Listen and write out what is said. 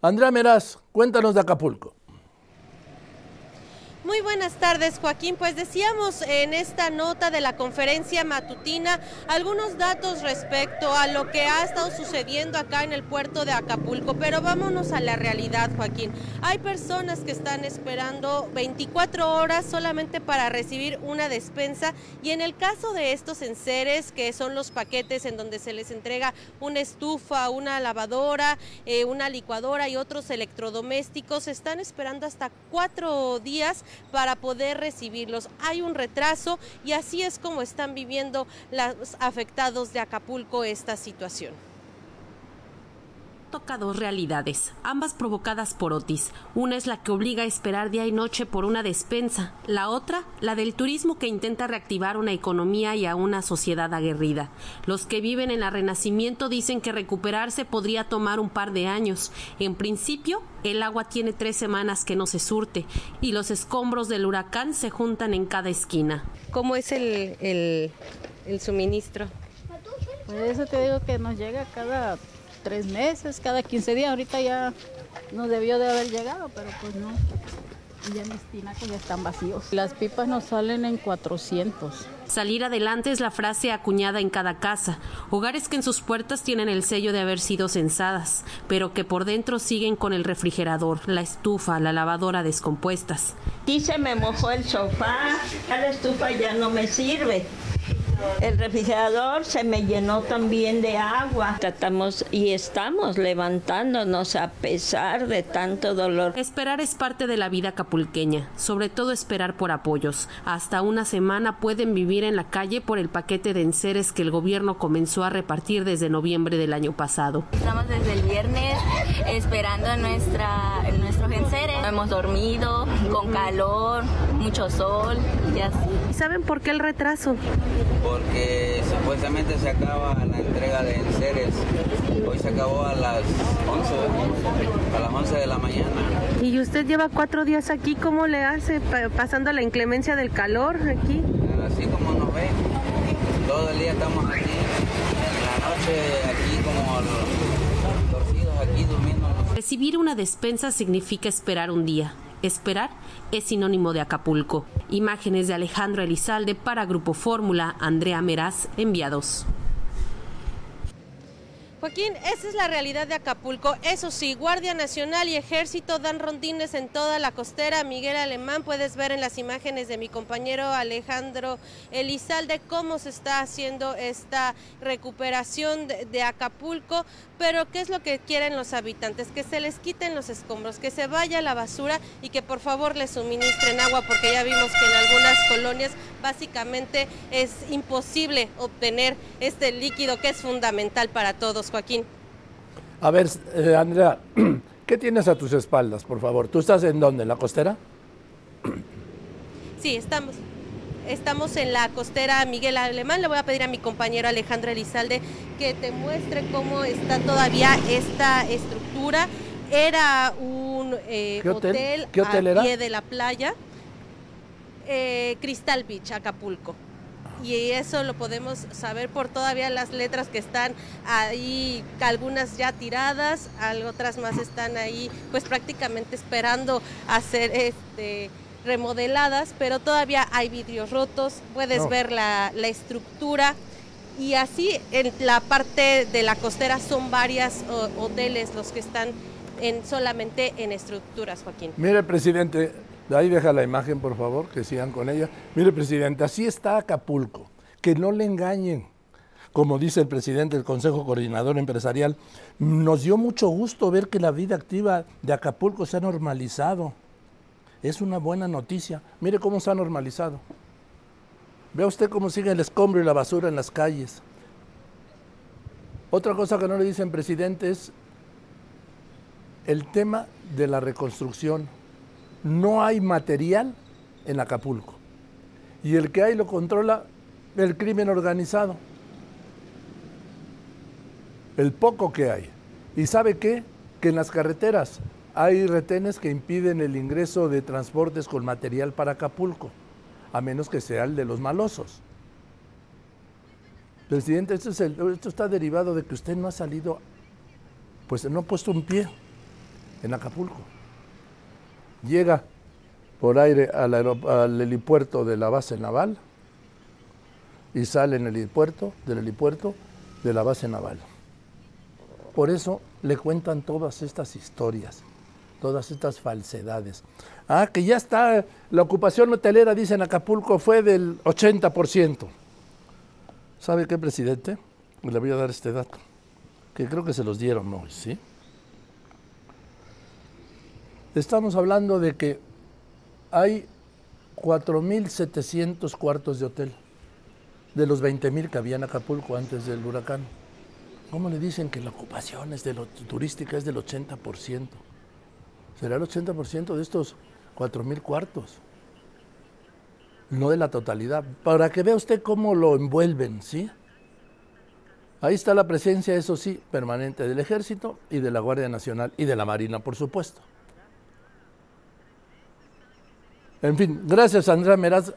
Andrea Meraz, cuéntanos de Acapulco. Muy buenas tardes, Joaquín. Pues decíamos en esta nota de la conferencia matutina algunos datos respecto a lo que ha estado sucediendo acá en el puerto de Acapulco, pero vámonos a la realidad, Joaquín. Hay personas que están esperando 24 horas solamente para recibir una despensa y en el caso de estos enseres, que son los paquetes en donde se les entrega una estufa, una lavadora, eh, una licuadora y otros electrodomésticos, están esperando hasta cuatro días para poder recibirlos. Hay un retraso y así es como están viviendo los afectados de Acapulco esta situación toca dos realidades, ambas provocadas por Otis. Una es la que obliga a esperar día y noche por una despensa, la otra, la del turismo que intenta reactivar una economía y a una sociedad aguerrida. Los que viven en la Renacimiento dicen que recuperarse podría tomar un par de años. En principio, el agua tiene tres semanas que no se surte y los escombros del huracán se juntan en cada esquina. ¿Cómo es el, el, el suministro? Pues eso te digo que nos llega cada tres meses, cada 15 días. Ahorita ya no debió de haber llegado, pero pues no. Ya mis tinacos ya están vacíos. Las pipas nos salen en 400. Salir adelante es la frase acuñada en cada casa. Hogares que en sus puertas tienen el sello de haber sido censadas, pero que por dentro siguen con el refrigerador, la estufa, la lavadora descompuestas. Aquí se me mojó el sofá, la estufa ya no me sirve. El refrigerador se me llenó también de agua. Tratamos y estamos levantándonos a pesar de tanto dolor. Esperar es parte de la vida capulqueña, sobre todo esperar por apoyos. Hasta una semana pueden vivir en la calle por el paquete de enseres que el gobierno comenzó a repartir desde noviembre del año pasado. Estamos desde el viernes esperando nuestra, nuestros enseres. Hemos dormido con calor, mucho sol y así. ¿Saben por qué el retraso? porque supuestamente se acaba la entrega de enseres. Hoy se acabó a las 11, a las 11 de la mañana. ¿Y usted lleva cuatro días aquí? ¿Cómo le hace pasando la inclemencia del calor aquí? Así como nos ven, todo el día estamos aquí, en la noche aquí como durmiendo. Recibir una despensa significa esperar un día. Esperar es sinónimo de Acapulco. Imágenes de Alejandro Elizalde para Grupo Fórmula, Andrea Meraz, enviados. Joaquín, esa es la realidad de Acapulco. Eso sí, Guardia Nacional y Ejército dan rondines en toda la costera. Miguel Alemán, puedes ver en las imágenes de mi compañero Alejandro Elizalde cómo se está haciendo esta recuperación de, Acapulco. Pero, ¿qué es lo que quieren los habitantes? Que se les quiten los escombros, que se vaya la basura y que por favor les suministren agua, porque ya vimos que en algunas colonias básicamente es imposible obtener este líquido que es fundamental para todos. Joaquín. A ver, eh, Andrea, ¿qué tienes a tus espaldas, por favor? ¿Tú estás en dónde? ¿En la costera? Sí, estamos. Estamos en la costera Miguel Alemán. Le voy a pedir a mi compañero Alejandro Elizalde que te muestre cómo está todavía esta estructura. Era un eh, hotel, a pie de la playa. Eh, Crystal Beach, Acapulco y eso lo podemos saber por todavía las letras que están ahí, algunas ya tiradas, otras más están ahí pues prácticamente esperando a ser este, remodeladas, pero todavía hay vidrios rotos, puedes ver la, la estructura y así en la parte de la costera son varios hoteles los que están en, solamente en estructuras, Joaquín. Mire, presidente, Ahí deja la imagen, por favor, que sigan con ella. Mire, presidente, así está Acapulco. Que no le engañen. Como dice el presidente del Consejo Coordinador Empresarial, nos dio mucho gusto ver que la vida activa de Acapulco se ha normalizado. Es una buena noticia. Mire cómo se ha normalizado. Vea usted cómo sigue el escombro y la basura en las calles. Otra cosa que no le dicen, presidente, es el tema de la reconstrucción no hay material en Acapulco. Y el que hay lo controla el crimen organizado. El poco que hay. ¿Y sabe qué? Que en las carreteras hay retenes que impiden el ingreso de transportes con material para Acapulco, a menos que sea el de los malosos. Presidente, esto, está derivado de que usted no ha salido, pues no ha puesto un pie en Acapulco. Llega por aire al, al helipuerto de la base naval y sale en el helipuerto, del helipuerto de la base naval. Por eso le cuentan todas estas historias, todas estas falsedades. Ah, que ya está, la ocupación hotelera, dice en Acapulco, fue del 80%. ¿Sabe qué, presidente? Le voy a dar este dato, que creo que se los dieron hoy, ¿sí? Estamos hablando de que hay 4.700 cuartos de hotel de los 20.000 que había en Acapulco antes del huracán. ¿Cómo le dicen que la ocupación es de lo, turística es del 80%? Será el 80% de estos 4.000 cuartos, no de la totalidad. Para que vea usted cómo lo envuelven, ¿sí? Ahí está la presencia, eso sí, permanente del Ejército y de la Guardia Nacional y de la Marina, por supuesto. En fin, gracias Andrea Meraz.